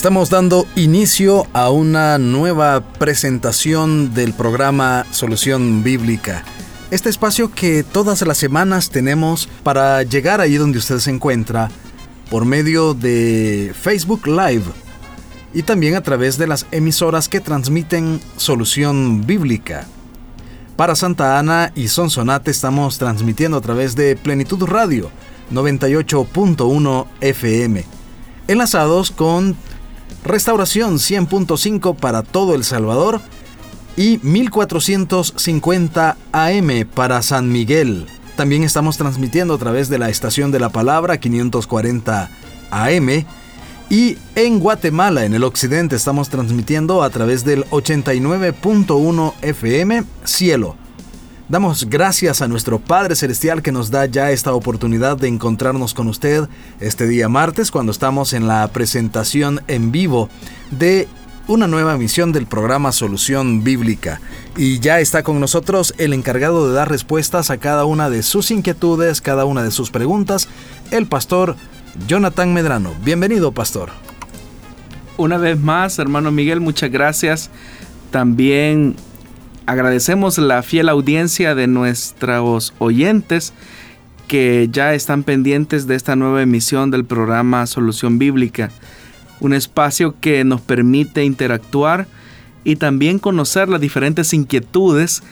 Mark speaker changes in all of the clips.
Speaker 1: Estamos dando inicio a una nueva presentación del programa Solución Bíblica. Este espacio que todas las semanas tenemos para llegar ahí donde usted se encuentra por medio de Facebook Live y también a través de las emisoras que transmiten Solución Bíblica. Para Santa Ana y Sonsonate estamos transmitiendo a través de Plenitud Radio 98.1 FM, enlazados con Restauración 100.5 para todo El Salvador y 1450 AM para San Miguel. También estamos transmitiendo a través de la estación de la palabra 540 AM y en Guatemala, en el occidente, estamos transmitiendo a través del 89.1 FM Cielo Damos gracias a nuestro Padre Celestial que nos da ya esta oportunidad de encontrarnos con usted este día martes cuando estamos en la presentación en vivo de una nueva emisión del programa Solución Bíblica. Y ya está con nosotros el encargado de dar respuestas a cada una de sus inquietudes, cada una de sus preguntas, el pastor Jonathan Medrano. Bienvenido, pastor.
Speaker 2: Una vez más, hermano Miguel, muchas gracias. También agradecemos la fiel audiencia de nuestros oyentes que ya están pendientes de esta nueva emisión del programa Solución Bíblica, un espacio que nos permite interactuar y también conocer las diferentes inquietudes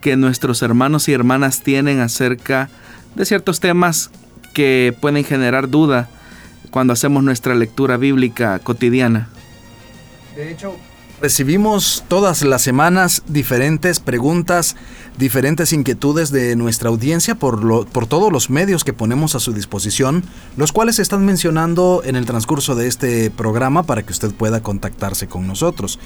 Speaker 2: que nuestros hermanos y hermanas tienen acerca de ciertos temas que pueden generar duda cuando hacemos nuestra lectura bíblica cotidiana.
Speaker 1: De hecho, Recibimos todas las semanas diferentes preguntas, diferentes inquietudes de nuestra audiencia por, por todos los medios que ponemos a su disposición, los cuales se están mencionando en el transcurso de este programa para que usted pueda contactarse con nosotros.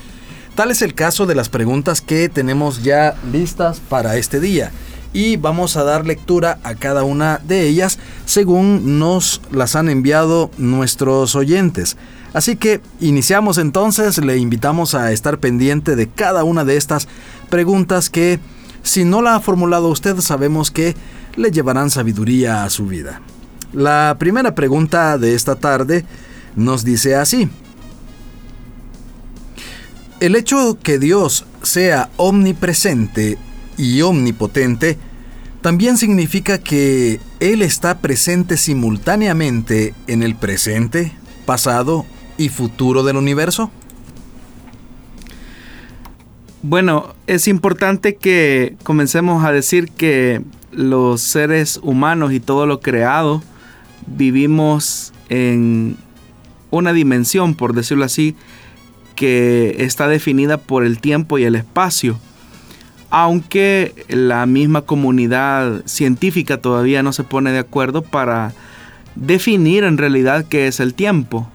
Speaker 1: Tal es el caso de las preguntas que tenemos ya listas para este día y vamos a dar lectura a cada una de ellas según nos las han enviado nuestros oyentes. Así que iniciamos entonces, le invitamos a estar pendiente de cada una de estas preguntas que, si no la ha formulado usted, sabemos que le llevarán sabiduría a su vida. La primera pregunta de esta tarde nos dice así. El hecho que Dios sea omnipresente y omnipotente también significa que Él está presente simultáneamente en el presente, pasado y futuro del universo?
Speaker 2: Bueno, es importante que comencemos a decir que los seres humanos y todo lo creado vivimos en una dimensión, por decirlo así, que está definida por el tiempo y el espacio. Aunque la misma comunidad científica todavía no se pone de acuerdo para definir en realidad qué es el tiempo.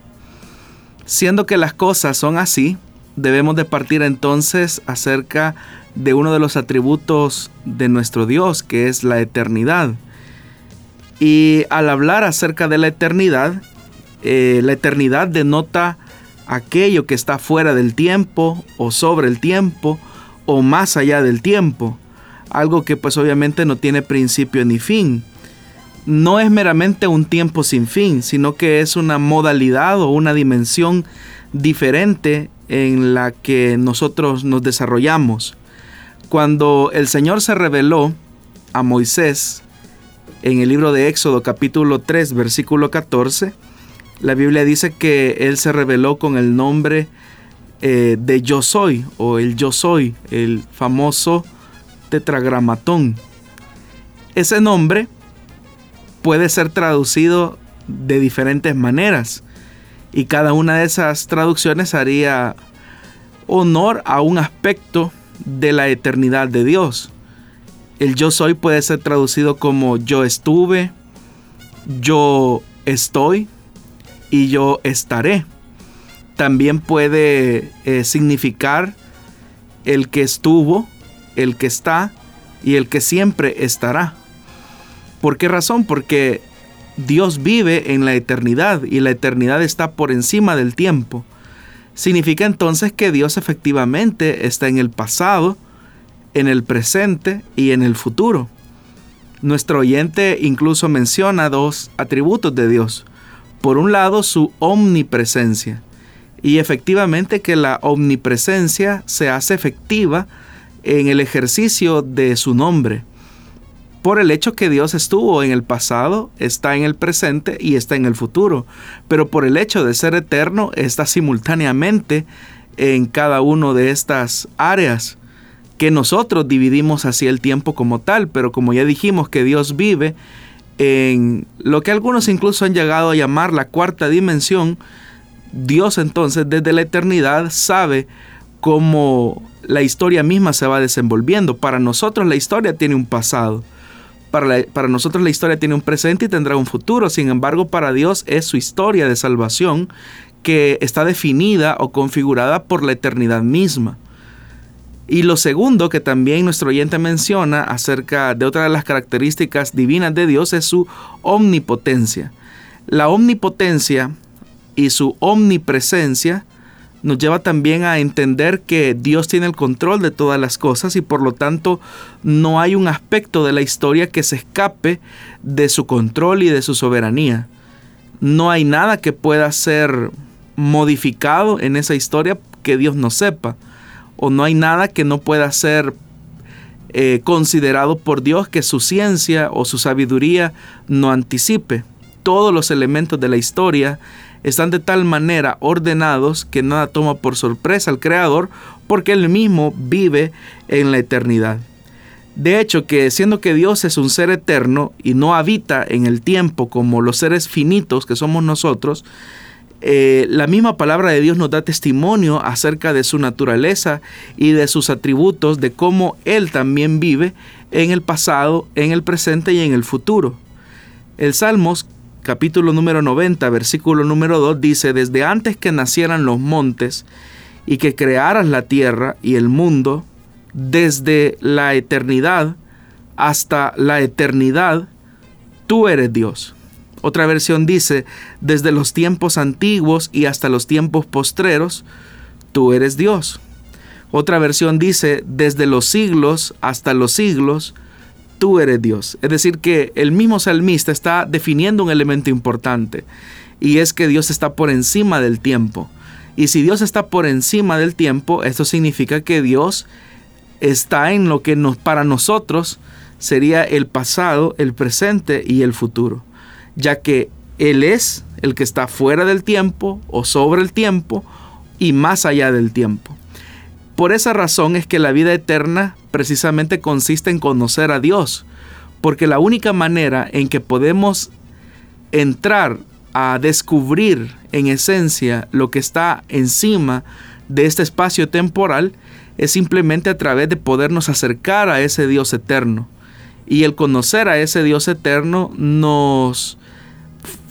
Speaker 2: Siendo que las cosas son así, debemos de partir entonces acerca de uno de los atributos de nuestro Dios, que es la eternidad. Y al hablar acerca de la eternidad, eh, la eternidad denota aquello que está fuera del tiempo o sobre el tiempo o más allá del tiempo, algo que pues obviamente no tiene principio ni fin no es meramente un tiempo sin fin, sino que es una modalidad o una dimensión diferente en la que nosotros nos desarrollamos. Cuando el Señor se reveló a Moisés en el libro de Éxodo capítulo 3 versículo 14, la Biblia dice que Él se reveló con el nombre eh, de yo soy o el yo soy, el famoso tetragramatón. Ese nombre puede ser traducido de diferentes maneras y cada una de esas traducciones haría honor a un aspecto de la eternidad de Dios. El yo soy puede ser traducido como yo estuve, yo estoy y yo estaré. También puede eh, significar el que estuvo, el que está y el que siempre estará. ¿Por qué razón? Porque Dios vive en la eternidad y la eternidad está por encima del tiempo. Significa entonces que Dios efectivamente está en el pasado, en el presente y en el futuro. Nuestro oyente incluso menciona dos atributos de Dios. Por un lado, su omnipresencia. Y efectivamente que la omnipresencia se hace efectiva en el ejercicio de su nombre. Por el hecho que Dios estuvo en el pasado, está en el presente y está en el futuro. Pero por el hecho de ser eterno, está simultáneamente en cada una de estas áreas que nosotros dividimos así el tiempo como tal, pero como ya dijimos que Dios vive en lo que algunos incluso han llegado a llamar la cuarta dimensión, Dios entonces desde la eternidad sabe cómo la historia misma se va desenvolviendo. Para nosotros la historia tiene un pasado. Para, para, nosotros la historia tiene un presente y tendrá un futuro. Sin embargo, para Dios es su historia de salvación que está definida o configurada por la eternidad misma. Y lo segundo que también nuestro oyente menciona acerca de otra de las características divinas de Dios es su omnipotencia. La omnipotencia y su omnipresencia nos lleva también a entender que Dios tiene el control de todas las cosas y por lo tanto no hay un aspecto de la historia que se escape de su control y de su soberanía. No hay nada que pueda ser modificado en esa historia que Dios no sepa o no hay nada que no pueda ser eh, considerado por Dios que su ciencia o su sabiduría no anticipe. Todos los elementos de la historia están de tal manera ordenados que nada toma por sorpresa al Creador porque Él mismo vive en la eternidad. De hecho, que siendo que Dios es un ser eterno y no habita en el tiempo como los seres finitos que somos nosotros, eh, la misma palabra de Dios nos da testimonio acerca de su naturaleza y de sus atributos, de cómo Él también vive en el pasado, en el presente y en el futuro. El Salmos capítulo número 90, versículo número 2 dice, desde antes que nacieran los montes y que crearas la tierra y el mundo, desde la eternidad hasta la eternidad, tú eres Dios. Otra versión dice, desde los tiempos antiguos y hasta los tiempos postreros, tú eres Dios. Otra versión dice, desde los siglos hasta los siglos, tú eres Dios. Es decir, que el mismo salmista está definiendo un elemento importante, y es que Dios está por encima del tiempo. Y si Dios está por encima del tiempo, esto significa que Dios está en lo que para nosotros sería el pasado, el presente y el futuro ya que Él es el que está fuera del tiempo o sobre el tiempo y más allá del tiempo. Por esa razón es que la vida eterna precisamente consiste en conocer a Dios, porque la única manera en que podemos entrar a descubrir en esencia lo que está encima de este espacio temporal es simplemente a través de podernos acercar a ese Dios eterno. Y el conocer a ese Dios eterno nos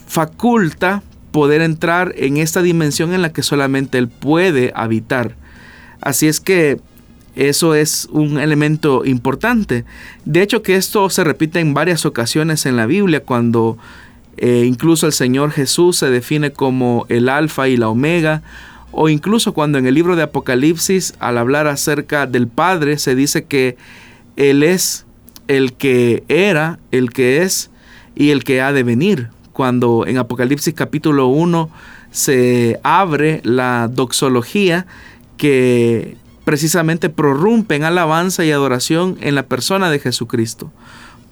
Speaker 2: faculta poder entrar en esta dimensión en la que solamente Él puede habitar. Así es que eso es un elemento importante. De hecho que esto se repite en varias ocasiones en la Biblia cuando eh, incluso el Señor Jesús se define como el alfa y la omega o incluso cuando en el libro de Apocalipsis al hablar acerca del Padre se dice que Él es el que era, el que es y el que ha de venir cuando en Apocalipsis capítulo 1 se abre la doxología que precisamente prorrumpe en alabanza y adoración en la persona de Jesucristo.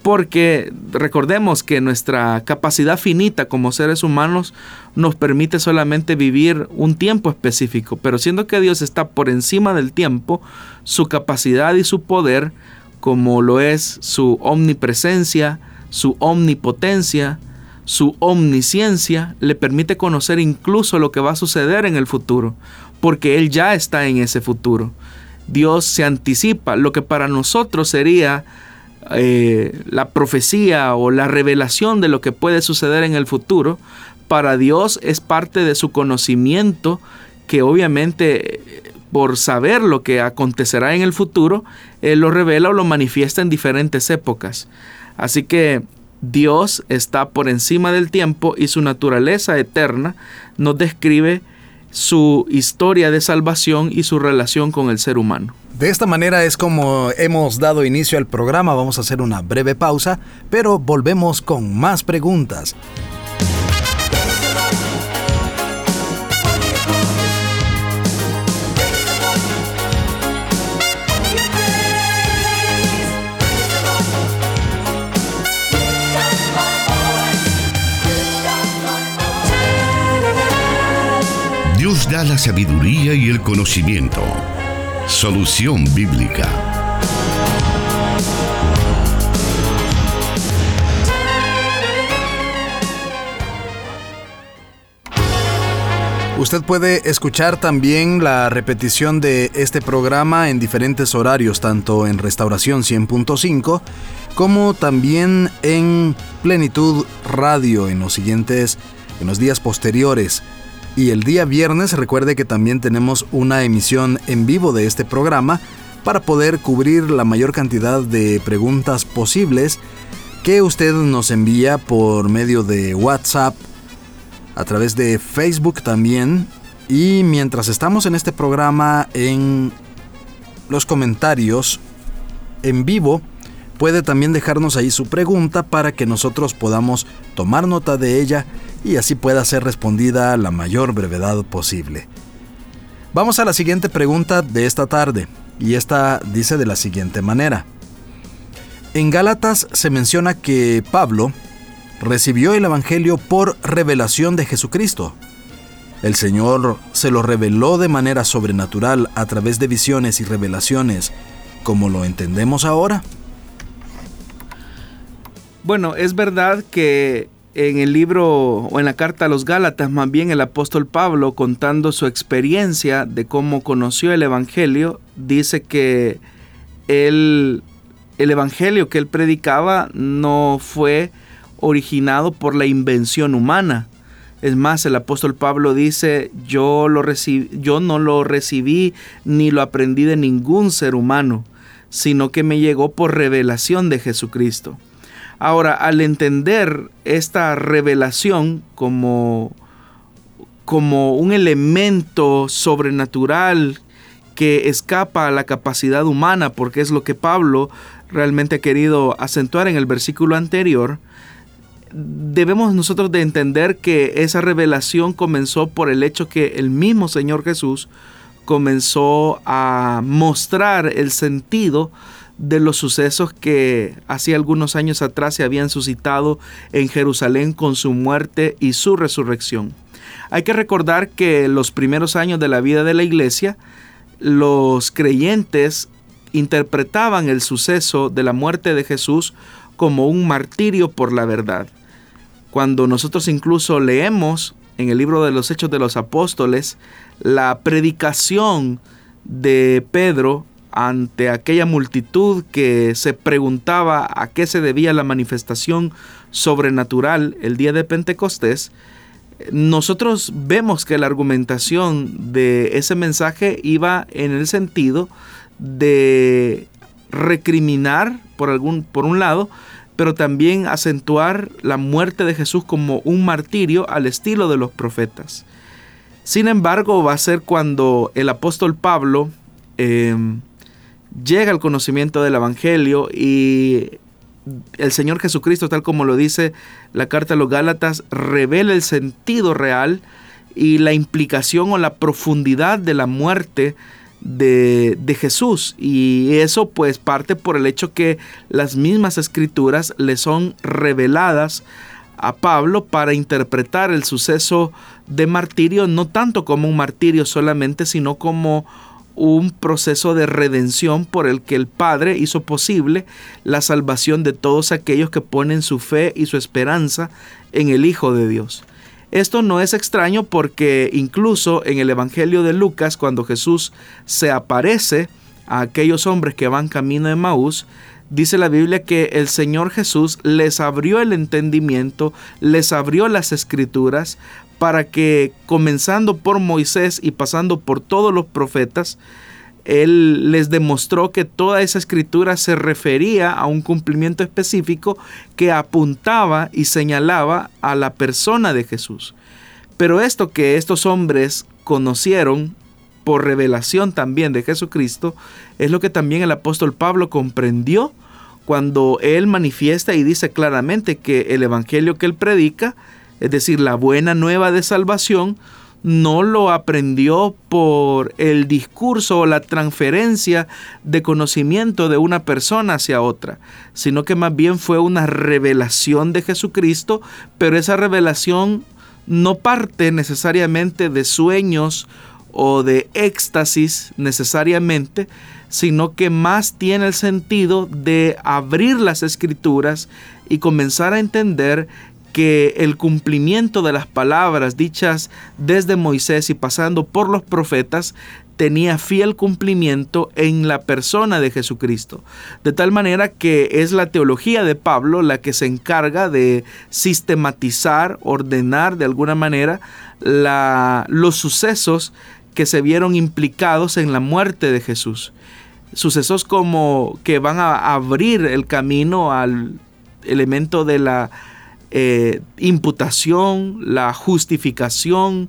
Speaker 2: Porque recordemos que nuestra capacidad finita como seres humanos nos permite solamente vivir un tiempo específico, pero siendo que Dios está por encima del tiempo, su capacidad y su poder, como lo es su omnipresencia, su omnipotencia, su omnisciencia le permite conocer incluso lo que va a suceder en el futuro, porque Él ya está en ese futuro. Dios se anticipa lo que para nosotros sería eh, la profecía o la revelación de lo que puede suceder en el futuro, para Dios es parte de su conocimiento que obviamente por saber lo que acontecerá en el futuro, Él lo revela o lo manifiesta en diferentes épocas. Así que Dios está por encima del tiempo y su naturaleza eterna nos describe su historia de salvación y su relación con el ser humano.
Speaker 1: De esta manera es como hemos dado inicio al programa. Vamos a hacer una breve pausa, pero volvemos con más preguntas.
Speaker 3: La sabiduría y el conocimiento. Solución bíblica.
Speaker 1: Usted puede escuchar también la repetición de este programa en diferentes horarios, tanto en Restauración 100.5 como también en Plenitud Radio en los siguientes, en los días posteriores. Y el día viernes recuerde que también tenemos una emisión en vivo de este programa para poder cubrir la mayor cantidad de preguntas posibles que usted nos envía por medio de WhatsApp, a través de Facebook también. Y mientras estamos en este programa en los comentarios en vivo, puede también dejarnos ahí su pregunta para que nosotros podamos tomar nota de ella y así pueda ser respondida la mayor brevedad posible. Vamos a la siguiente pregunta de esta tarde, y esta dice de la siguiente manera. En Gálatas se menciona que Pablo recibió el Evangelio por revelación de Jesucristo. El Señor se lo reveló de manera sobrenatural a través de visiones y revelaciones, como lo entendemos ahora.
Speaker 2: Bueno, es verdad que en el libro o en la carta a los Gálatas, más bien el apóstol Pablo contando su experiencia de cómo conoció el Evangelio, dice que el Evangelio que él predicaba no fue originado por la invención humana. Es más, el apóstol Pablo dice, yo, lo yo no lo recibí ni lo aprendí de ningún ser humano, sino que me llegó por revelación de Jesucristo. Ahora, al entender esta revelación como, como un elemento sobrenatural que escapa a la capacidad humana, porque es lo que Pablo realmente ha querido acentuar en el versículo anterior, debemos nosotros de entender que esa revelación comenzó por el hecho que el mismo Señor Jesús comenzó a mostrar el sentido de los sucesos que hacía algunos años atrás se habían suscitado en Jerusalén con su muerte y su resurrección. Hay que recordar que los primeros años de la vida de la iglesia, los creyentes interpretaban el suceso de la muerte de Jesús como un martirio por la verdad. Cuando nosotros incluso leemos en el libro de los Hechos de los Apóstoles la predicación de Pedro ante aquella multitud que se preguntaba a qué se debía la manifestación sobrenatural el día de Pentecostés, nosotros vemos que la argumentación de ese mensaje iba en el sentido de recriminar por algún por un lado, pero también acentuar la muerte de Jesús como un martirio al estilo de los profetas. Sin embargo, va a ser cuando el apóstol Pablo em, llega al conocimiento del Evangelio y el Señor Jesucristo, tal como lo dice la carta a los Gálatas, revela el sentido real y la implicación o la profundidad de la muerte de, de, Jesús. Y eso pues parte por el hecho que las mismas escrituras le son reveladas a Pablo para interpretar el suceso de martirio no tanto como un martirio solamente, sino como un proceso de redención por el que el Padre hizo posible la salvación de todos aquellos que ponen su fe y su esperanza en el Hijo de Dios. Esto no es extraño porque incluso en el Evangelio de Lucas, cuando Jesús se aparece a aquellos hombres que van camino de Maús, dice la Biblia que el Señor Jesús les abrió el entendimiento, les abrió las escrituras para que comenzando por Moisés y pasando por todos los profetas, él les demostró que toda esa escritura se refería a un cumplimiento específico que apuntaba y señalaba a la persona de Jesús. Pero esto que estos hombres conocieron por revelación también de Jesucristo es lo que también el apóstol Pablo comprendió cuando él manifiesta y dice claramente que el evangelio que él predica, es decir, la buena nueva de salvación, no lo aprendió por el discurso o la transferencia de conocimiento de una persona hacia otra, sino que más bien fue una revelación de Jesucristo, pero esa revelación no parte necesariamente de sueños o de éxtasis necesariamente, sino que más tiene el sentido de abrir las escrituras y comenzar a entender que el cumplimiento de las palabras dichas desde Moisés y pasando por los profetas tenía fiel cumplimiento en la persona de Jesucristo. De tal manera que es la teología de Pablo la que se encarga de sistematizar, ordenar de alguna manera la, los sucesos que se vieron implicados en la muerte de Jesús. Sucesos como que van a abrir el camino al elemento de la eh, imputación, la justificación,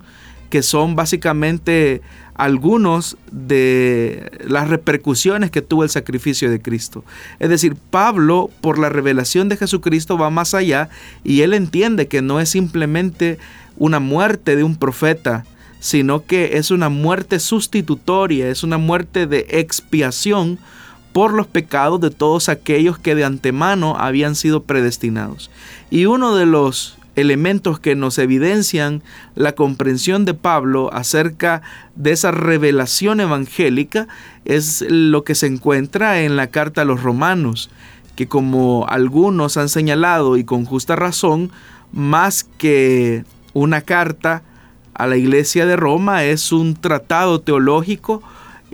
Speaker 2: que son básicamente algunos de las repercusiones que tuvo el sacrificio de Cristo. Es decir, Pablo, por la revelación de Jesucristo, va más allá y él entiende que no es simplemente una muerte de un profeta, sino que es una muerte sustitutoria, es una muerte de expiación por los pecados de todos aquellos que de antemano habían sido predestinados. Y uno de los elementos que nos evidencian la comprensión de Pablo acerca de esa revelación evangélica es lo que se encuentra en la carta a los romanos, que como algunos han señalado y con justa razón, más que una carta a la iglesia de Roma es un tratado teológico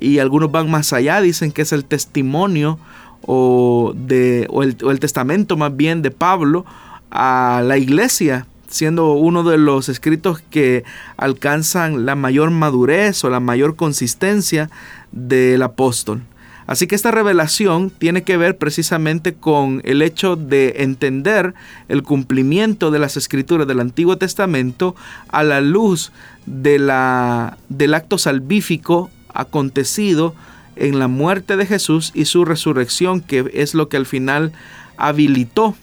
Speaker 2: y algunos van más allá, dicen que es el testimonio o, de, el, o el testamento más bien de Pablo a la iglesia, siendo uno de los escritos que alcanzan la mayor madurez o la mayor consistencia del apóstol. Así que esta revelación tiene que ver precisamente con el hecho de entender el cumplimiento de las escrituras del Antiguo Testamento a la luz de la, del acto salvífico acontecido en la muerte de Jesús y su resurrección, que es lo que al final habilitó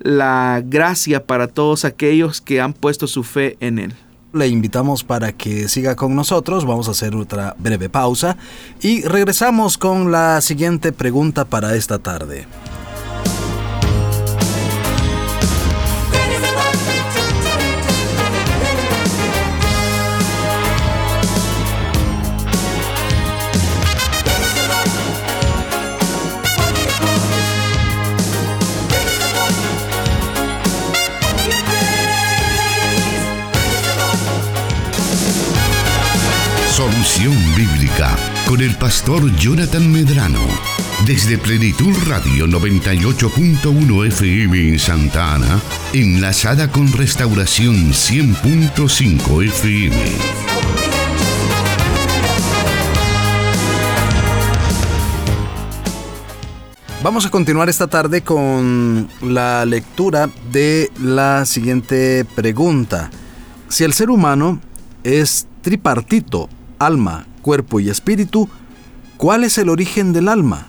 Speaker 2: la gracia para todos aquellos que han puesto su fe en Él.
Speaker 1: Le invitamos para que siga con nosotros, vamos a hacer otra breve pausa y regresamos con la siguiente pregunta para esta tarde.
Speaker 3: Con el pastor Jonathan Medrano. Desde Plenitud Radio 98.1 FM en Santa Ana, enlazada con Restauración 100.5 FM.
Speaker 1: Vamos a continuar esta tarde con la lectura de la siguiente pregunta. Si el ser humano es tripartito alma, cuerpo y espíritu, ¿cuál es el origen del alma?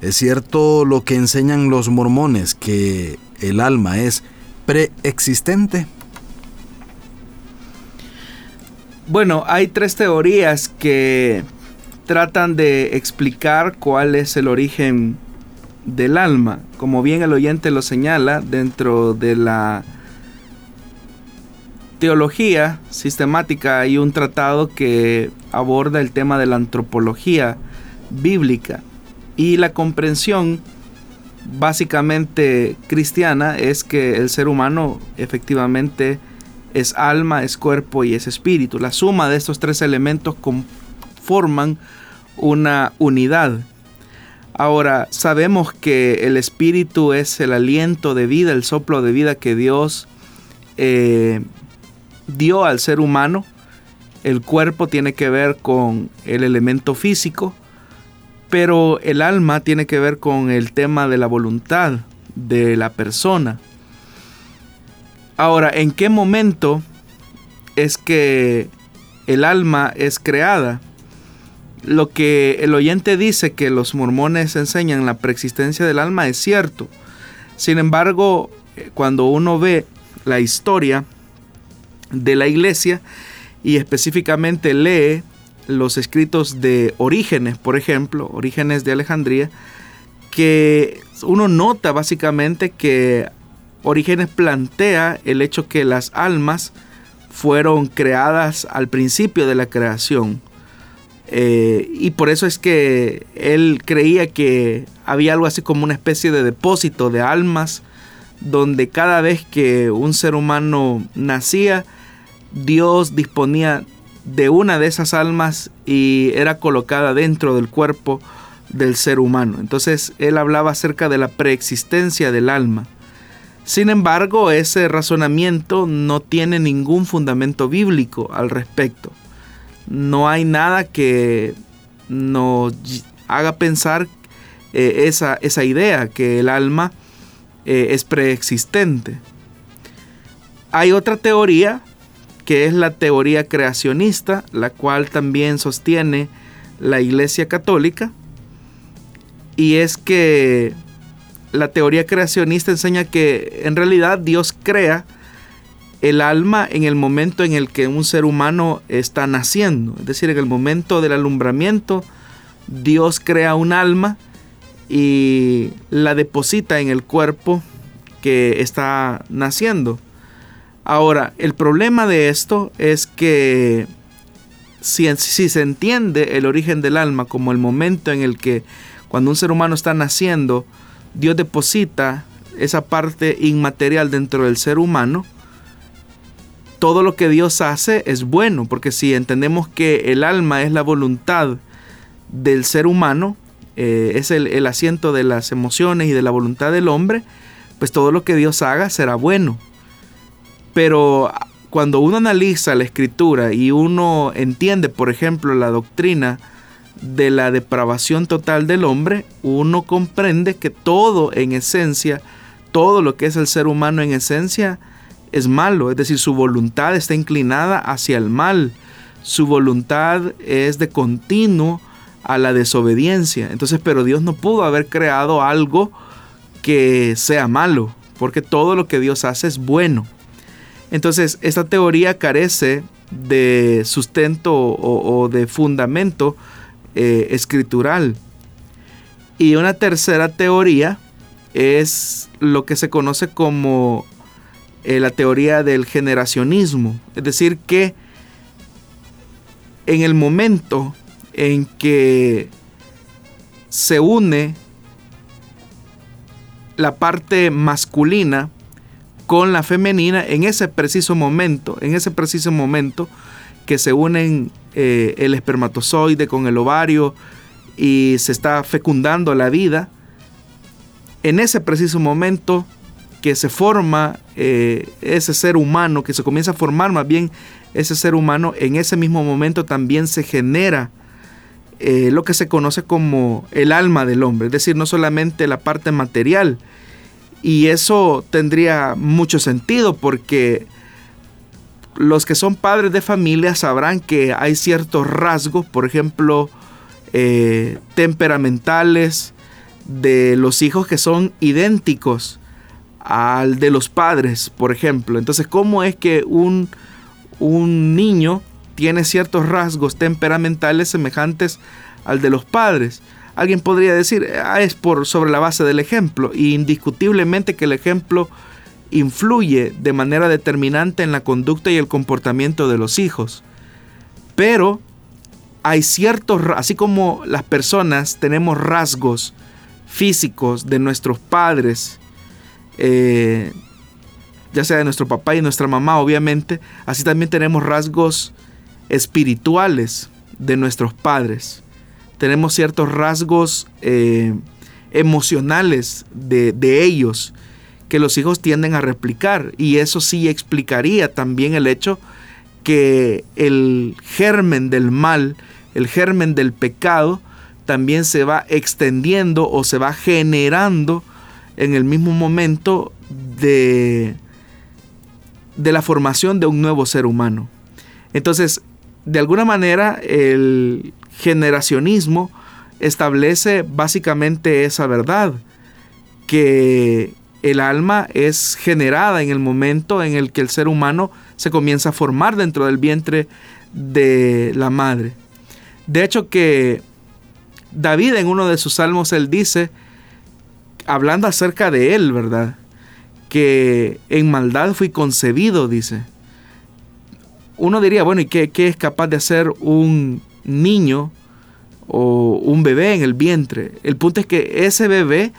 Speaker 1: ¿Es cierto lo que enseñan los mormones que el alma es preexistente?
Speaker 2: Bueno, hay tres teorías que tratan de explicar cuál es el origen del alma. Como bien el oyente lo señala, dentro de la teología sistemática hay un tratado que aborda el tema de la antropología bíblica y la comprensión básicamente cristiana es que el ser humano efectivamente es alma, es cuerpo y es espíritu. La suma de estos tres elementos conforman una unidad. Ahora, sabemos que el espíritu es el aliento de vida, el soplo de vida que Dios eh, dio al ser humano. El cuerpo tiene que ver con el elemento físico, pero el alma tiene que ver con el tema de la voluntad de la persona. Ahora, ¿en qué momento es que el alma es creada? Lo que el oyente dice que los mormones enseñan la preexistencia del alma es cierto. Sin embargo, eh, cuando uno ve la historia de la iglesia y específicamente lee los escritos de Orígenes, por ejemplo, Orígenes de Alejandría, que uno nota básicamente que Orígenes plantea el hecho que las almas fueron creadas al principio de la creación. Eh, y por eso es que él creía que había algo así como una especie de depósito de almas, donde cada vez que un ser humano nacía, Dios disponía de una de esas almas y era colocada dentro del cuerpo del ser humano. Entonces él hablaba acerca de la preexistencia del alma. Sin embargo, ese razonamiento no tiene ningún fundamento bíblico al respecto. No hay nada que nos haga pensar eh, esa, esa, idea, que el alma eh, es preexistente. Hay otra teoría, que es la teoría creacionista, la cual también sostiene la Iglesia Católica, y es que la teoría creacionista enseña que en realidad Dios crea el alma en el momento en el que un ser humano está naciendo. Es decir, en el momento del alumbramiento, Dios crea un alma y la deposita en el cuerpo que está naciendo. Ahora, el problema de esto es que si, se entiende el origen del alma como el momento en el que cuando un ser humano está naciendo, Dios deposita esa parte inmaterial dentro del ser humano, todo lo que Dios hace es bueno, porque si entendemos que el alma es la voluntad del ser humano, eh, es el asiento de las emociones y de la voluntad del hombre, pues todo lo que Dios haga será bueno. Pero cuando uno analiza la escritura y uno entiende, por ejemplo, la doctrina de la depravación total del hombre, uno comprende que todo en esencia, todo lo que es el ser humano en esencia, es malo, es decir, su voluntad está inclinada hacia el mal, su voluntad es de continuo a la desobediencia. Entonces, pero Dios no pudo haber creado algo que sea malo, porque todo lo que Dios hace es bueno. Entonces, esta teoría carece de sustento o, de fundamento eh, escritural. Y una tercera teoría es lo que se conoce como eh, la teoría del generacionismo. Es decir, que en el momento en que se une la parte masculina con la femenina, en ese preciso momento, en ese preciso momento que se unen eh, el espermatozoide con el ovario y se está fecundando la vida, en ese preciso momento que se forma eh, ese ser humano, que se comienza a formar más bien ese ser humano, en ese mismo momento también se genera eh, lo que se conoce como el alma del hombre, es decir, no solamente la parte material. Y eso tendría mucho sentido porque los que son padres de familia sabrán que hay ciertos rasgos, por ejemplo, eh, temperamentales de los hijos que son idénticos al de los padres, por ejemplo. Entonces, ¿cómo es que un, un niño tiene ciertos rasgos temperamentales semejantes al de los padres? Alguien podría decir, ah, es por sobre la base del ejemplo, y indiscutiblemente que el ejemplo influye de manera determinante en la conducta y el comportamiento de los hijos. Pero hay ciertos, así como las personas tenemos rasgos físicos de nuestros padres, eh, ya sea de nuestro papá y nuestra mamá, obviamente, así también tenemos rasgos espirituales de nuestros padres. Tenemos ciertos rasgos eh, emocionales de, de ellos que los hijos tienden a replicar y eso sí explicaría también el hecho que el germen del mal, el germen del pecado, también se va extendiendo o se va generando en el mismo momento de, de la formación de un nuevo ser humano. Entonces, de alguna manera, el generacionismo establece básicamente esa verdad, que el alma es generada en el momento en el que el ser humano se comienza a formar dentro del vientre de la madre. De hecho que David en uno de sus salmos, él dice, hablando acerca de él, ¿verdad? Que en maldad fui concebido, dice. Uno diría, bueno, ¿y qué, qué es capaz de hacer un niño o un bebé en el vientre? El punto es que ese bebé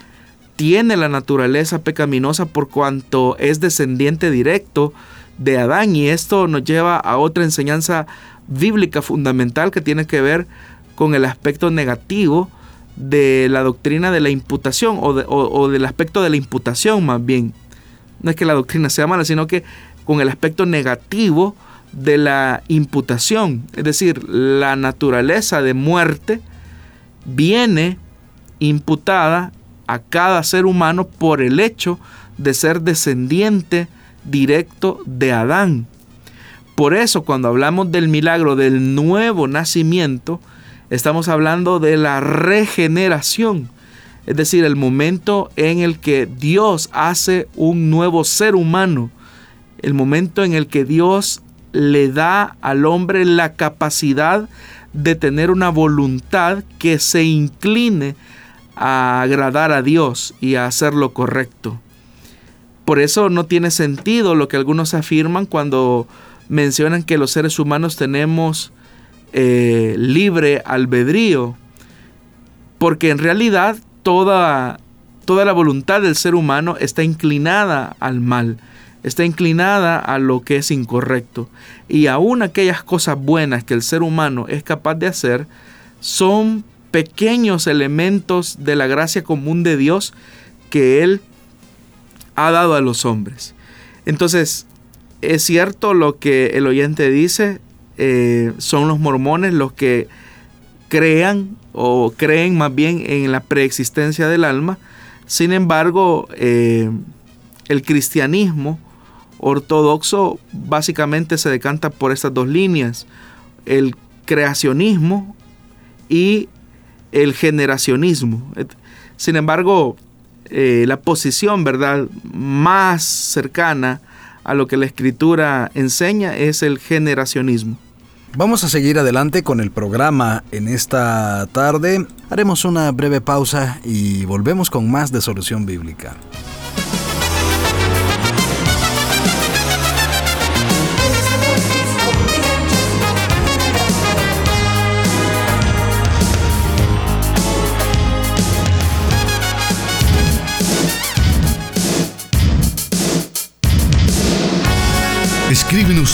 Speaker 2: tiene la naturaleza pecaminosa por cuanto es descendiente directo de Adán y esto nos lleva a otra enseñanza bíblica fundamental que tiene que ver con el aspecto negativo de la doctrina de la imputación o, del aspecto de la imputación más bien. No es que la doctrina sea mala, sino que con el aspecto negativo de la imputación. Es decir, la naturaleza de muerte viene imputada a cada ser humano por el hecho de ser descendiente directo de Adán. Por eso cuando hablamos del milagro del nuevo nacimiento, estamos hablando de la regeneración. Es decir, el momento en el que Dios hace un nuevo ser humano. El momento en el que Dios le da al hombre la capacidad de tener una voluntad que se incline a agradar a Dios y a hacer lo correcto. Por eso no tiene sentido lo que algunos afirman cuando mencionan que los seres humanos tenemos eh, libre albedrío, porque en realidad toda, toda la voluntad del ser humano está inclinada al mal, está inclinada a lo que es incorrecto. Y aún aquellas cosas buenas que el ser humano es capaz de hacer son pequeños elementos de la gracia común de Dios que Él ha dado a los hombres. Entonces, es cierto lo que el oyente dice, eh, son los mormones los que crean o creen más bien en la preexistencia del alma. Sin embargo, eh, el cristianismo ortodoxo básicamente se decanta por estas dos líneas, el creacionismo y el generacionismo. Sin embargo, eh, la posición, ¿verdad?, más cercana a lo que la escritura enseña es el generacionismo.
Speaker 1: Vamos a seguir adelante con el programa en esta tarde. Haremos una breve pausa y volvemos con más de Solución Bíblica.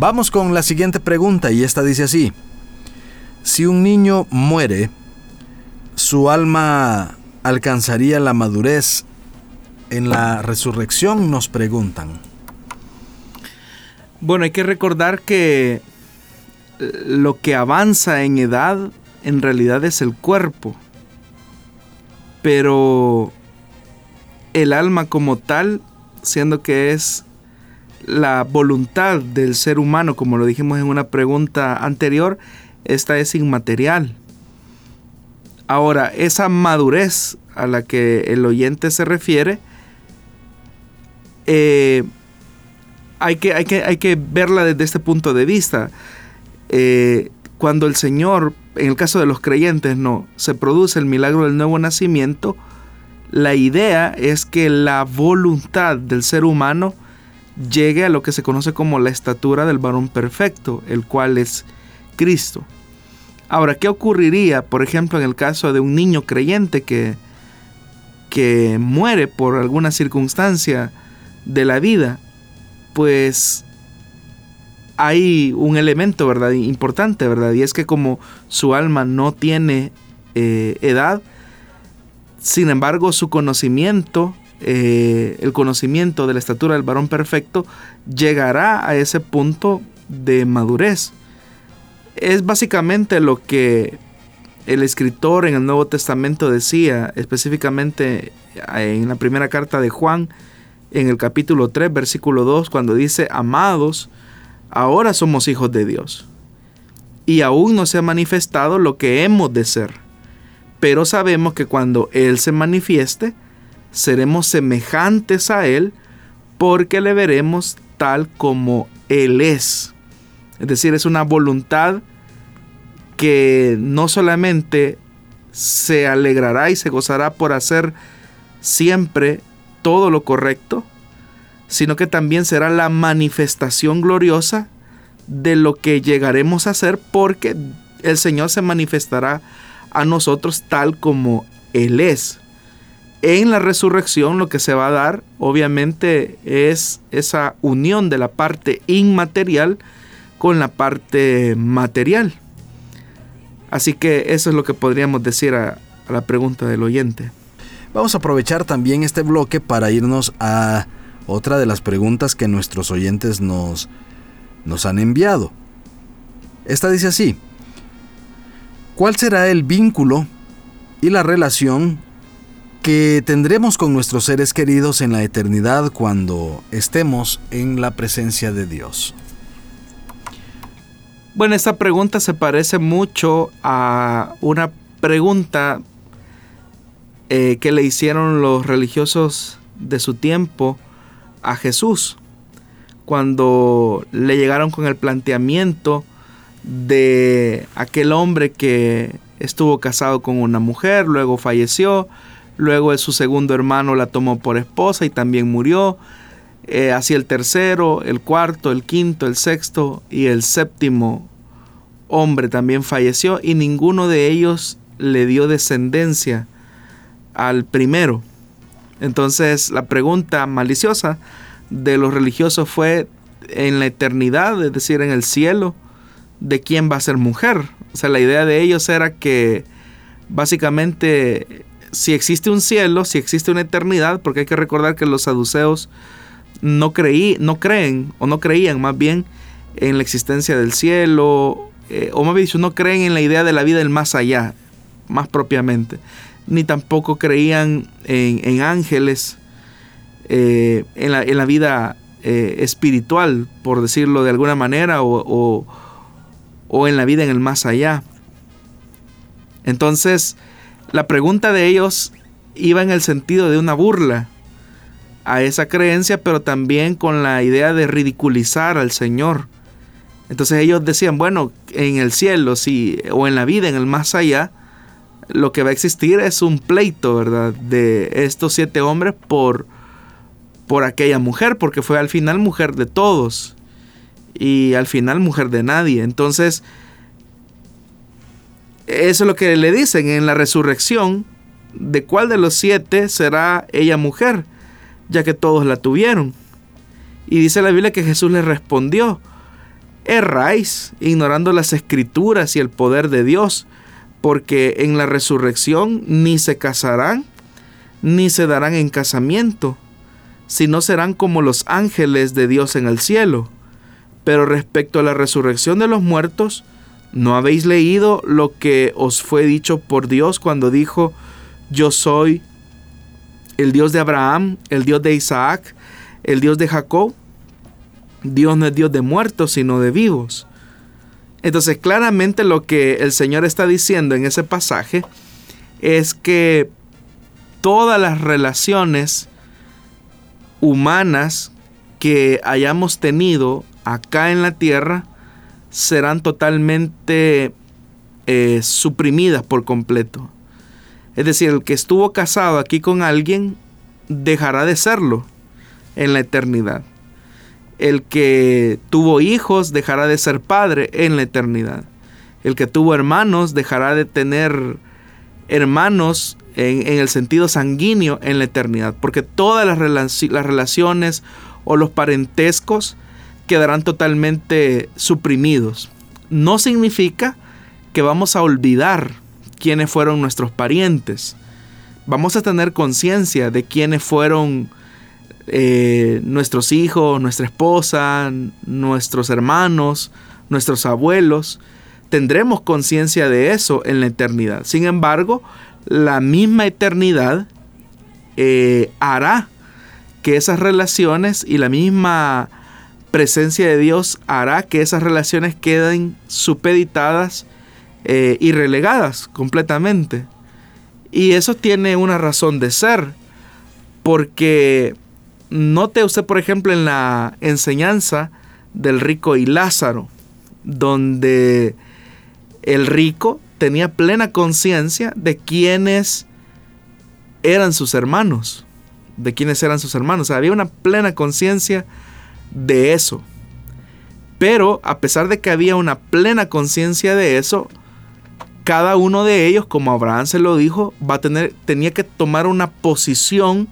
Speaker 1: Vamos con la siguiente pregunta y esta dice así. Si un niño muere, ¿su alma alcanzaría la madurez en la resurrección? Nos preguntan.
Speaker 2: Bueno, hay que recordar que eh, lo que avanza en edad en realidad es el cuerpo, pero el alma como tal, siendo que es la voluntad del ser humano, como lo dijimos en una pregunta anterior, esta es inmaterial. Ahora, esa madurez a la que el oyente se refiere, eh, hay, que, hay, que, hay, que, verla desde este punto de vista. Eh, cuando el Señor, en el caso de los creyentes, no, se produce el milagro del nuevo nacimiento, La idea es que la voluntad del ser humano llegue a lo que se conoce como la estatura del varón perfecto, el cual es Cristo. Ahora, ¿qué ocurriría, por ejemplo, en el caso de un niño creyente que, que muere por alguna circunstancia de la vida? Pues hay un elemento, ¿verdad? Importante, ¿verdad? Y es que como su alma no tiene eh, edad, sin embargo su conocimiento, eh, el conocimiento de la estatura del varón perfecto, llegará a ese punto de madurez. Es básicamente lo que el escritor en el Nuevo Testamento decía, específicamente eh, en la primera carta de Juan, en el capítulo 3, versículo 2, cuando dice, amados, ahora somos hijos de Dios. Y aún no se ha manifestado lo que hemos de ser. Pero sabemos que cuando Él se manifieste, seremos semejantes a Él porque le veremos tal como Él es. Es decir, es una voluntad que no solamente se alegrará y se gozará por hacer siempre todo lo correcto, sino que también será la manifestación gloriosa de lo que llegaremos a ser porque el Señor se manifestará a nosotros tal como Él es. En la resurrección lo que se va a dar obviamente es esa unión de la parte inmaterial con la parte material. Así que eso es lo que podríamos decir a, la pregunta del oyente.
Speaker 1: Vamos a aprovechar también este bloque para irnos a otra de las preguntas que nuestros oyentes nos, nos han enviado. Esta dice así, ¿cuál será el vínculo y la relación que tendremos con nuestros seres queridos en la eternidad cuando estemos en la presencia de Dios?
Speaker 2: Bueno, esta pregunta se parece mucho a una pregunta eh, que le hicieron los religiosos de su tiempo a Jesús cuando le llegaron con el planteamiento de aquel hombre que estuvo casado con una mujer, luego falleció, luego su segundo hermano la tomó por esposa y también murió, eh, así el tercero, el cuarto, el quinto, el sexto y el séptimo hombre también falleció y ninguno de ellos le dio descendencia al primero. Entonces la pregunta maliciosa de los religiosos fue en la eternidad, es decir, en el cielo, de quién va a ser mujer. O sea, la idea de ellos era que básicamente si existe un cielo, si existe una eternidad, porque hay que recordar que los saduceos no, creí, no creen o no creían más bien en la existencia del cielo, eh, o más bien no creen en la idea de la vida del más allá, más propiamente ni tampoco creían en, ángeles, eh, en, la, vida eh, espiritual, por decirlo de alguna manera, o, o en la vida en el más allá. Entonces, la pregunta de ellos iba en el sentido de una burla a esa creencia, pero también con la idea de ridiculizar al Señor. Entonces ellos decían, bueno, en el cielo, sí, o en la vida, en el más allá, lo que va a existir es un pleito, ¿verdad? De estos siete hombres por, por aquella mujer, porque fue al final mujer de todos y al final mujer de nadie. Entonces, eso es lo que le dicen en la resurrección, de cuál de los siete será ella mujer, ya que todos la tuvieron. Y dice la Biblia que Jesús le respondió, erráis, ignorando las escrituras y el poder de Dios porque en la resurrección ni se casarán, ni se darán en casamiento, sino serán como los ángeles de Dios en el cielo. Pero respecto a la resurrección de los muertos, ¿no habéis leído lo que os fue dicho por Dios cuando dijo, yo soy el Dios de Abraham, el Dios de Isaac, el Dios de Jacob? Dios no es Dios de muertos, sino de vivos. Entonces claramente lo que el Señor está diciendo en ese pasaje es que todas las relaciones humanas que hayamos tenido acá en la tierra serán totalmente eh, suprimidas por completo. Es decir, el que estuvo casado aquí con alguien dejará de serlo en la eternidad. El que tuvo hijos dejará de ser padre en la eternidad. El que tuvo hermanos dejará de tener hermanos en, el sentido sanguíneo en la eternidad. Porque todas las relaciones o los parentescos quedarán totalmente suprimidos. No significa que vamos a olvidar quiénes fueron nuestros parientes. Vamos a tener conciencia de quiénes fueron eh, nuestros hijos, nuestra esposa, nuestros hermanos, nuestros abuelos. Tendremos conciencia de eso en la eternidad. Sin embargo, la misma eternidad eh, hará que esas relaciones y la misma presencia de Dios hará que esas relaciones queden supeditadas eh, y relegadas completamente. Y eso tiene una razón de ser, porque note usted, por ejemplo, en la enseñanza del rico y Lázaro, donde el rico tenía plena conciencia de quiénes eran sus hermanos, de quiénes eran sus hermanos. había una plena conciencia de eso. Pero a pesar de que había una plena conciencia de eso, cada uno de ellos, como Abraham se lo dijo, va a tener, tenía que tomar una posición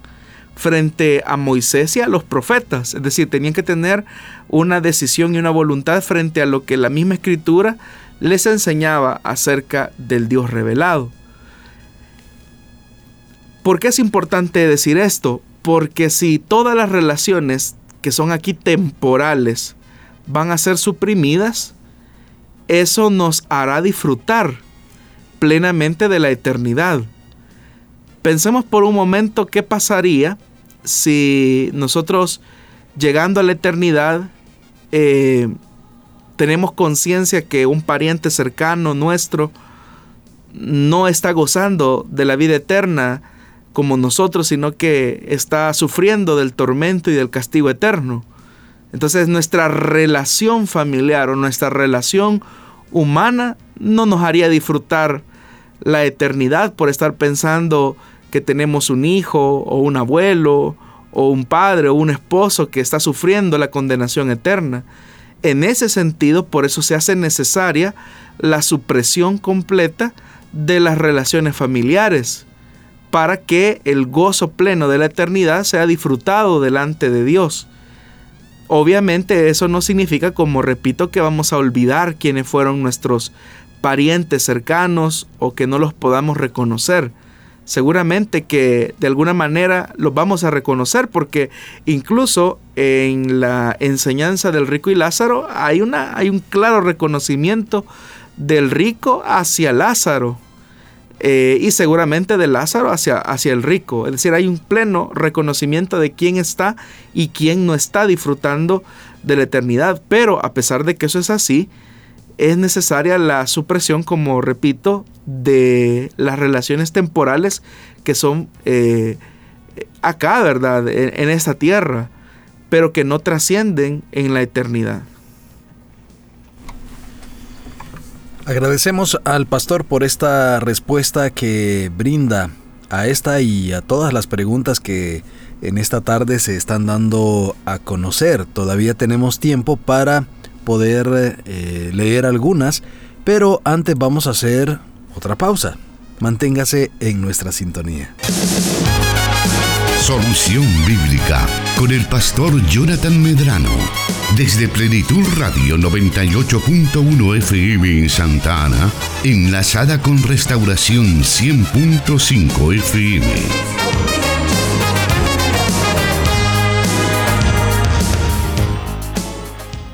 Speaker 2: frente a Moisés y a los profetas. Es decir, tenían que tener una decisión y una voluntad frente a lo que la misma escritura les enseñaba acerca del Dios revelado. ¿Por qué es importante decir esto? Porque si todas las relaciones que son aquí temporales van a ser suprimidas, eso nos hará disfrutar plenamente de la eternidad. Pensemos por un momento qué pasaría si nosotros llegando a la eternidad eh, tenemos conciencia que un pariente cercano nuestro no está gozando de la vida eterna como nosotros, sino que está sufriendo del tormento y del castigo eterno. Entonces nuestra relación familiar o nuestra relación humana no nos haría disfrutar la eternidad por estar pensando que tenemos un hijo o un abuelo o un padre o un esposo que está sufriendo la condenación eterna. En ese sentido, por eso se hace necesaria la supresión completa de las relaciones familiares, para que el gozo pleno de la eternidad sea disfrutado delante de Dios. Obviamente eso no significa, como repito, que vamos a olvidar quiénes fueron nuestros parientes cercanos o que no los podamos reconocer. Seguramente que de alguna manera los vamos a reconocer porque incluso en la enseñanza del rico y Lázaro hay, una, hay un claro reconocimiento del rico hacia Lázaro eh, y seguramente de Lázaro hacia, hacia el rico. Es decir, hay un pleno reconocimiento de quién está y quién no está disfrutando de la eternidad. Pero a pesar de que eso es así, es necesaria la supresión, como repito, de las relaciones temporales que son eh, acá, ¿verdad? En, esta tierra, pero que no trascienden en la eternidad.
Speaker 1: Agradecemos al pastor por esta respuesta que brinda a esta y a todas las preguntas que en esta tarde se están dando a conocer. Todavía tenemos tiempo para poder eh, leer algunas, pero antes vamos a hacer otra pausa. Manténgase en nuestra sintonía.
Speaker 3: Solución Bíblica con el pastor Jonathan Medrano. Desde Plenitud Radio 98.1 FM en Santa Ana, enlazada con Restauración 100.5 FM.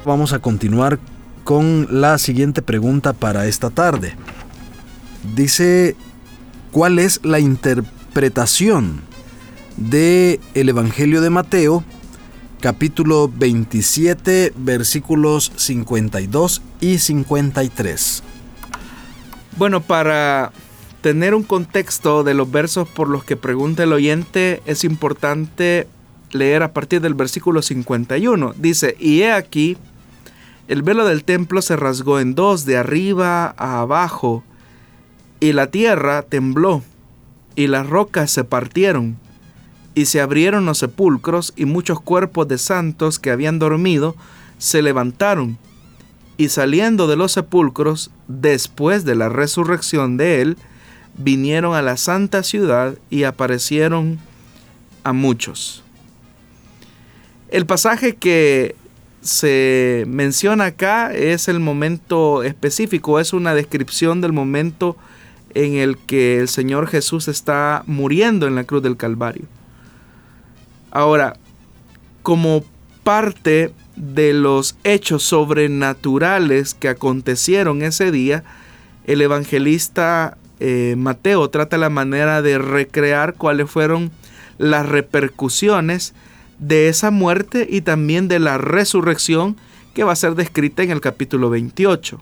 Speaker 1: Vamos a continuar con la siguiente pregunta para esta tarde. Dice, ¿cuál es la interpretación de el Evangelio de Mateo, capítulo 27, versículos 52 y 53?
Speaker 2: Bueno, para tener un contexto de los versos por los que pregunta el oyente, es importante leer a partir del versículo 51. Dice, y he aquí, el velo del templo se rasgó en dos, de arriba a abajo, y la tierra tembló, y las rocas se partieron, y se abrieron los sepulcros, y muchos cuerpos de santos que habían dormido se levantaron, y saliendo de los sepulcros, después de la resurrección de él, vinieron a la santa ciudad y aparecieron a muchos. El pasaje que se menciona acá es el momento específico, es una descripción del momento en el que el Señor Jesús está muriendo en la cruz del Calvario. Ahora, como parte de los hechos sobrenaturales que acontecieron ese día, el evangelista eh, Mateo trata la manera de recrear cuáles fueron las repercusiones de esa muerte y también de la resurrección que va a ser descrita en el capítulo 28.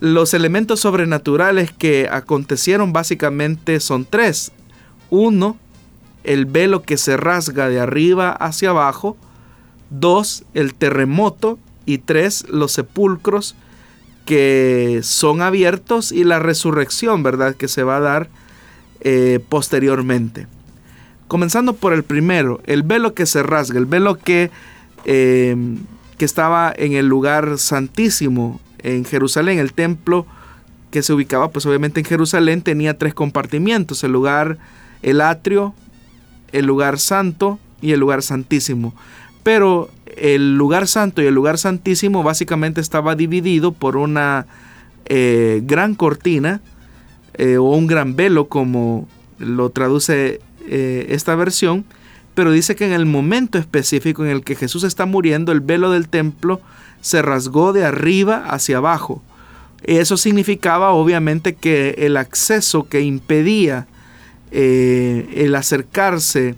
Speaker 2: Los elementos sobrenaturales que acontecieron básicamente son tres. Uno, el velo que se rasga de arriba hacia abajo. Dos, el terremoto. Y tres, los sepulcros que son abiertos y la resurrección, ¿verdad? Que se va a dar eh, posteriormente. Comenzando por el primero, el velo que se rasga, el velo que, eh, que estaba en el lugar santísimo en Jerusalén, el templo que se ubicaba pues obviamente en Jerusalén tenía tres compartimientos, el lugar, el atrio, el lugar santo y el lugar santísimo. Pero el lugar santo y el lugar santísimo básicamente estaba dividido por una eh, gran cortina eh, o un gran velo como lo traduce eh, esta versión, pero dice que en el momento específico en el que Jesús está muriendo, el velo del templo se rasgó de arriba hacia abajo. Eso significaba obviamente que el acceso que impedía eh, el acercarse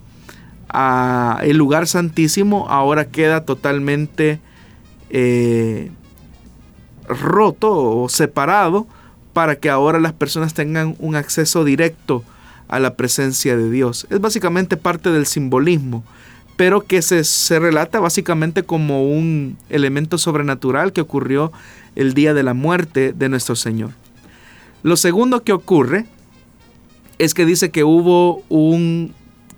Speaker 2: a el lugar santísimo ahora queda totalmente eh, roto o separado para que ahora las personas tengan un acceso directo a la presencia de Dios. Es básicamente parte del simbolismo, pero que se, se relata básicamente como un elemento sobrenatural que ocurrió el día de la muerte de nuestro Señor. Lo segundo que ocurre es que dice que hubo un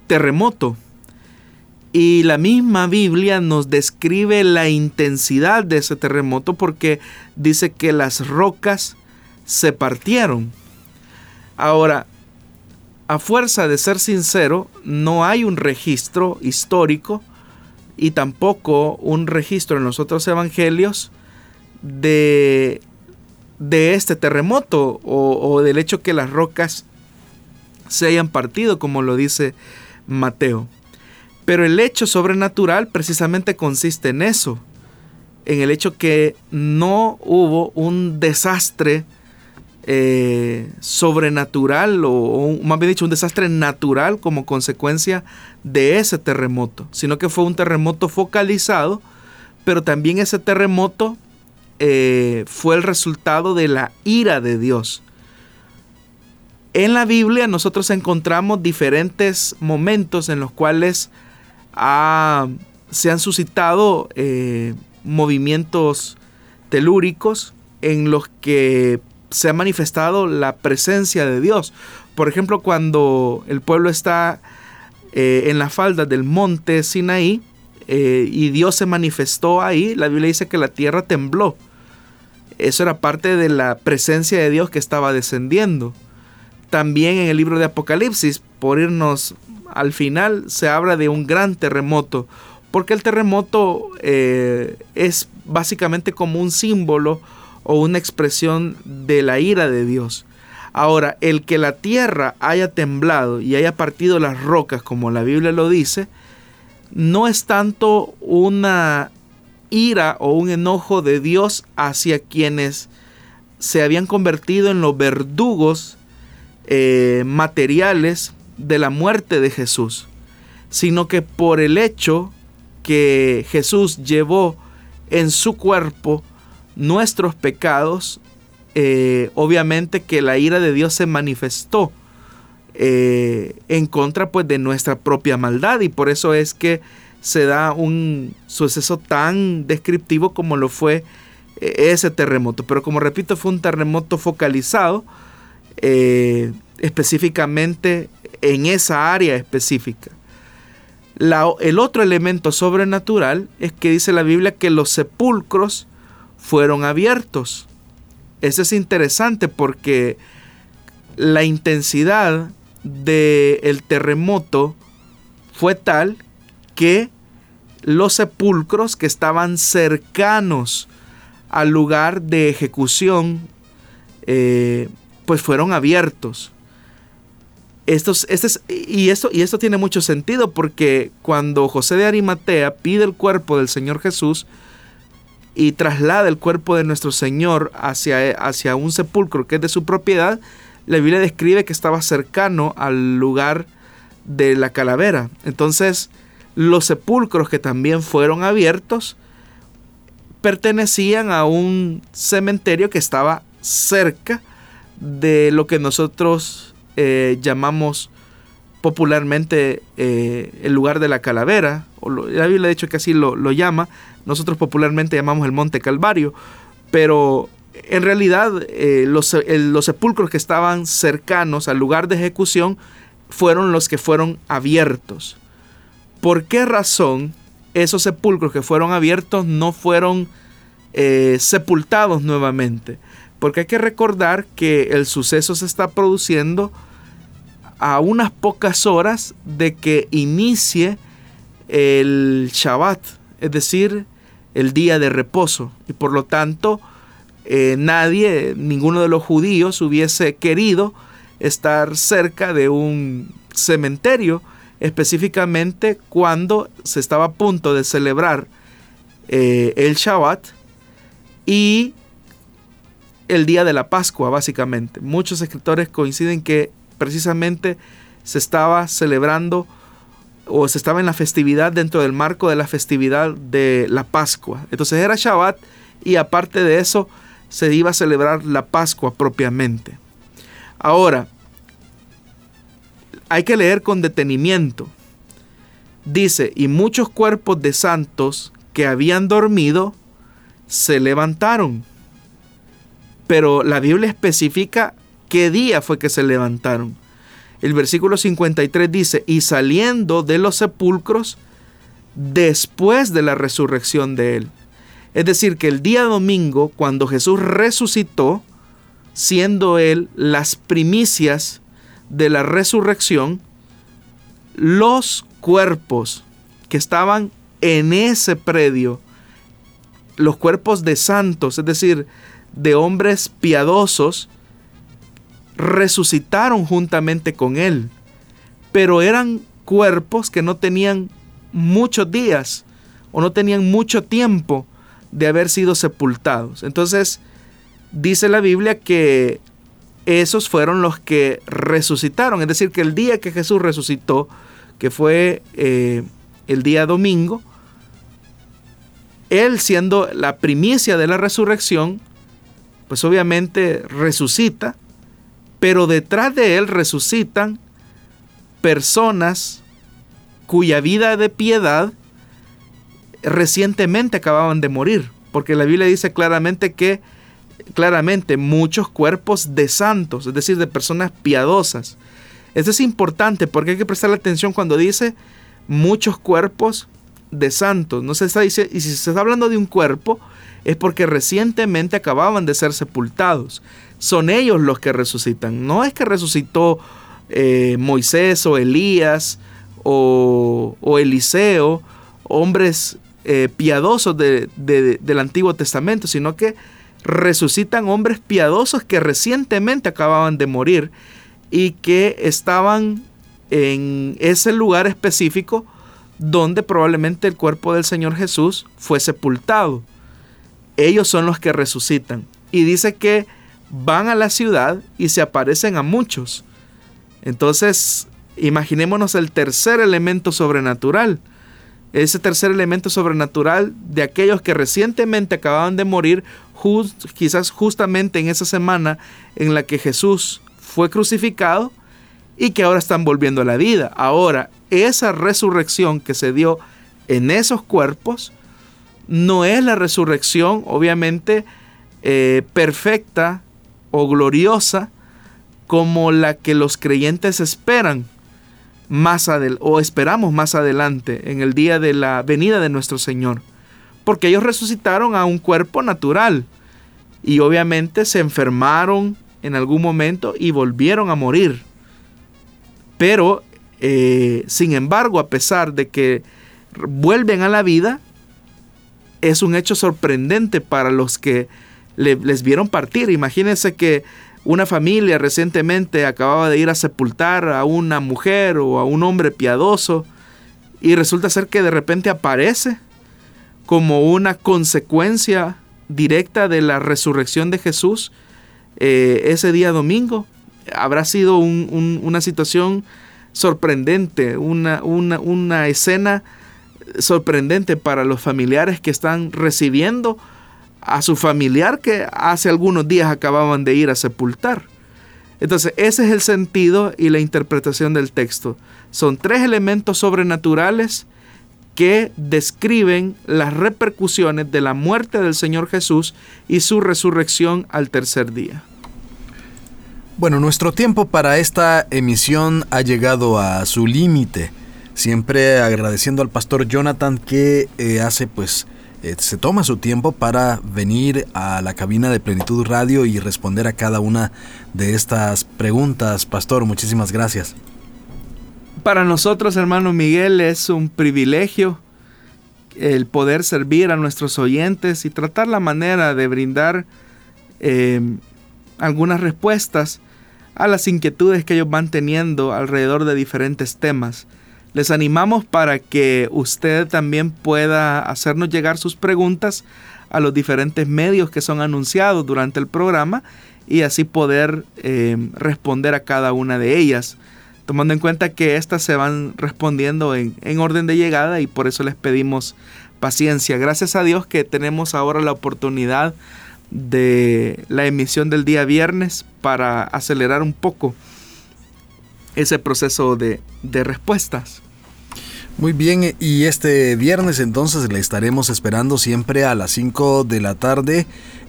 Speaker 2: terremoto y la misma Biblia nos describe la intensidad de ese terremoto porque dice que las rocas se partieron. Ahora, a fuerza de ser sincero, no hay un registro histórico y tampoco un registro en los otros evangelios de, de este terremoto o, del hecho que las rocas se hayan partido, como lo dice Mateo. Pero el hecho sobrenatural precisamente consiste en eso, en el hecho que no hubo un desastre eh, sobrenatural o, más bien dicho un desastre natural como consecuencia de ese terremoto, sino que fue un terremoto focalizado, pero también ese terremoto eh, fue el resultado de la ira de Dios. En la Biblia nosotros encontramos diferentes momentos en los cuales se han suscitado eh, movimientos telúricos en los que se ha manifestado la presencia de Dios. Por ejemplo, cuando el pueblo está eh, en la falda del monte Sinaí eh, y Dios se manifestó ahí, la Biblia dice que la tierra tembló. Eso era parte de la presencia de Dios que estaba descendiendo. También en el libro de Apocalipsis, por irnos al final, se habla de un gran terremoto, porque el terremoto eh, es básicamente como un símbolo o una expresión de la ira de Dios. Ahora, el que la tierra haya temblado y haya partido las rocas, como la Biblia lo dice, no es tanto una ira o un enojo de Dios hacia quienes se habían convertido en los verdugos eh, materiales de la muerte de Jesús, sino que por el hecho que Jesús llevó en su cuerpo nuestros pecados, eh, obviamente que la ira de Dios se manifestó eh, en contra pues de nuestra propia maldad y por eso es que se da un suceso tan descriptivo como lo fue ese terremoto. Pero como repito, fue un terremoto focalizado eh, específicamente en esa área específica. el otro elemento sobrenatural es que dice la Biblia que los sepulcros fueron abiertos. Eso es interesante porque la intensidad del terremoto fue tal que los sepulcros que estaban cercanos al lugar de ejecución eh, pues fueron abiertos. Estos, este y, esto, y esto tiene mucho sentido porque cuando José de Arimatea pide el cuerpo del Señor Jesús y traslada el cuerpo de nuestro Señor hacia, hacia un sepulcro que es de su propiedad, la Biblia describe que estaba cercano al lugar de la calavera. Entonces, los sepulcros que también fueron abiertos pertenecían a un cementerio que estaba cerca de lo que nosotros eh, llamamos popularmente eh, el lugar de la calavera, o la Biblia de hecho que así lo, lo, llama, nosotros popularmente llamamos el Monte Calvario, pero en realidad eh, los, los sepulcros que estaban cercanos al lugar de ejecución fueron los que fueron abiertos. ¿Por qué razón esos sepulcros que fueron abiertos no fueron sepultados nuevamente? Porque hay que recordar que el suceso se está produciendo a unas pocas horas de que inicie el Shabbat, es decir, el día de reposo. Y por lo tanto, eh, nadie, ninguno de los judíos hubiese querido estar cerca de un cementerio, específicamente cuando se estaba a punto de celebrar eh, el Shabbat y el día de la Pascua, básicamente. Muchos escritores coinciden que precisamente se estaba celebrando o se estaba en la festividad dentro del marco de la festividad de la Pascua. Entonces era Shabbat y aparte de eso se iba a celebrar la Pascua propiamente. Ahora, hay que leer con detenimiento. Dice, y muchos cuerpos de santos que habían dormido se levantaron pero la Biblia especifica qué día fue que se levantaron. El versículo 53 dice, y saliendo de los sepulcros después de la resurrección de él. Es decir, que el día domingo, cuando Jesús resucitó, siendo él las primicias de la resurrección, los cuerpos que estaban en ese predio, los cuerpos de santos, es decir, de hombres piadosos resucitaron juntamente con él, pero eran cuerpos que no tenían muchos días o no tenían mucho tiempo de haber sido sepultados. Entonces, dice la Biblia que esos fueron los que resucitaron, es decir, que el día que Jesús resucitó, que fue eh, el día domingo, él siendo la primicia de la resurrección, pues obviamente resucita, pero detrás de él resucitan personas cuya vida de piedad recientemente acababan de morir, porque la Biblia dice claramente que claramente muchos cuerpos de santos, es decir, de personas piadosas. Esto es importante porque hay que prestar atención cuando dice muchos cuerpos de santos. No se está diciendo, y si se está hablando de un cuerpo, es porque recientemente acababan de ser sepultados. Son ellos los que resucitan. No es que resucitó eh, Moisés o Elías o, Eliseo, hombres eh, piadosos del Antiguo Testamento, sino que resucitan hombres piadosos que recientemente acababan de morir y que estaban en ese lugar específico donde probablemente el cuerpo del Señor Jesús fue sepultado ellos son los que resucitan. Y dice que van a la ciudad y se aparecen a muchos. Entonces, imaginémonos el tercer elemento sobrenatural. Ese tercer elemento sobrenatural de aquellos que recientemente acababan de morir, quizás justamente en esa semana en la que Jesús fue crucificado y que ahora están volviendo a la vida. Ahora, esa resurrección que se dio en esos cuerpos no es la resurrección, obviamente, eh, perfecta o gloriosa como la que los creyentes esperan más adelante o esperamos más adelante en el día de la venida de nuestro Señor. Porque ellos resucitaron a un cuerpo natural y obviamente se enfermaron en algún momento y volvieron a morir. Pero, eh, sin embargo, a pesar de que vuelven a la vida, es un hecho sorprendente para los que les vieron partir. Imagínense que una familia recientemente acababa de ir a sepultar a una mujer o a un hombre piadoso y resulta ser que de repente aparece como una consecuencia directa de la resurrección de Jesús eh, ese día domingo. Habrá sido una situación sorprendente, una, una, una escena sorprendente para los familiares que están recibiendo a su familiar que hace algunos días acababan de ir a sepultar. Entonces, ese es el sentido y la interpretación del texto. Son tres elementos sobrenaturales que describen las repercusiones de la muerte del Señor Jesús y su resurrección al tercer día.
Speaker 1: Bueno, nuestro tiempo para esta emisión ha llegado a su límite. Siempre agradeciendo al pastor Jonathan que eh, hace pues eh, se toma su tiempo para venir a la cabina de Plenitud Radio y responder a cada una de estas preguntas. Pastor, muchísimas gracias.
Speaker 2: Para nosotros, hermano Miguel, es un privilegio el poder servir a nuestros oyentes y tratar la manera de brindar em, algunas respuestas a las inquietudes que ellos van teniendo alrededor de diferentes temas. Les animamos para que usted también pueda hacernos llegar sus preguntas a los diferentes medios que son anunciados durante el programa y así poder eh, responder a cada una de ellas, tomando en cuenta que estas se van respondiendo en, en orden de llegada y por eso les pedimos paciencia. Gracias a Dios que tenemos ahora la oportunidad la emisión del día viernes para acelerar un poco ese proceso de, respuestas.
Speaker 1: Muy bien, y este viernes entonces le estaremos esperando siempre a las 5 de la tarde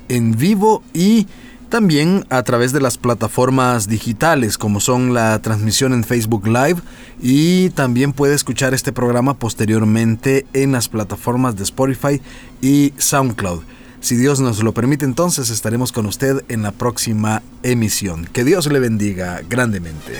Speaker 1: en vivo y también a través de las plataformas digitales como son la transmisión en Facebook Live y también puede escuchar este programa posteriormente en las plataformas de Spotify y SoundCloud. Si Dios nos lo permite entonces estaremos con usted en la próxima emisión. Que Dios le bendiga grandemente.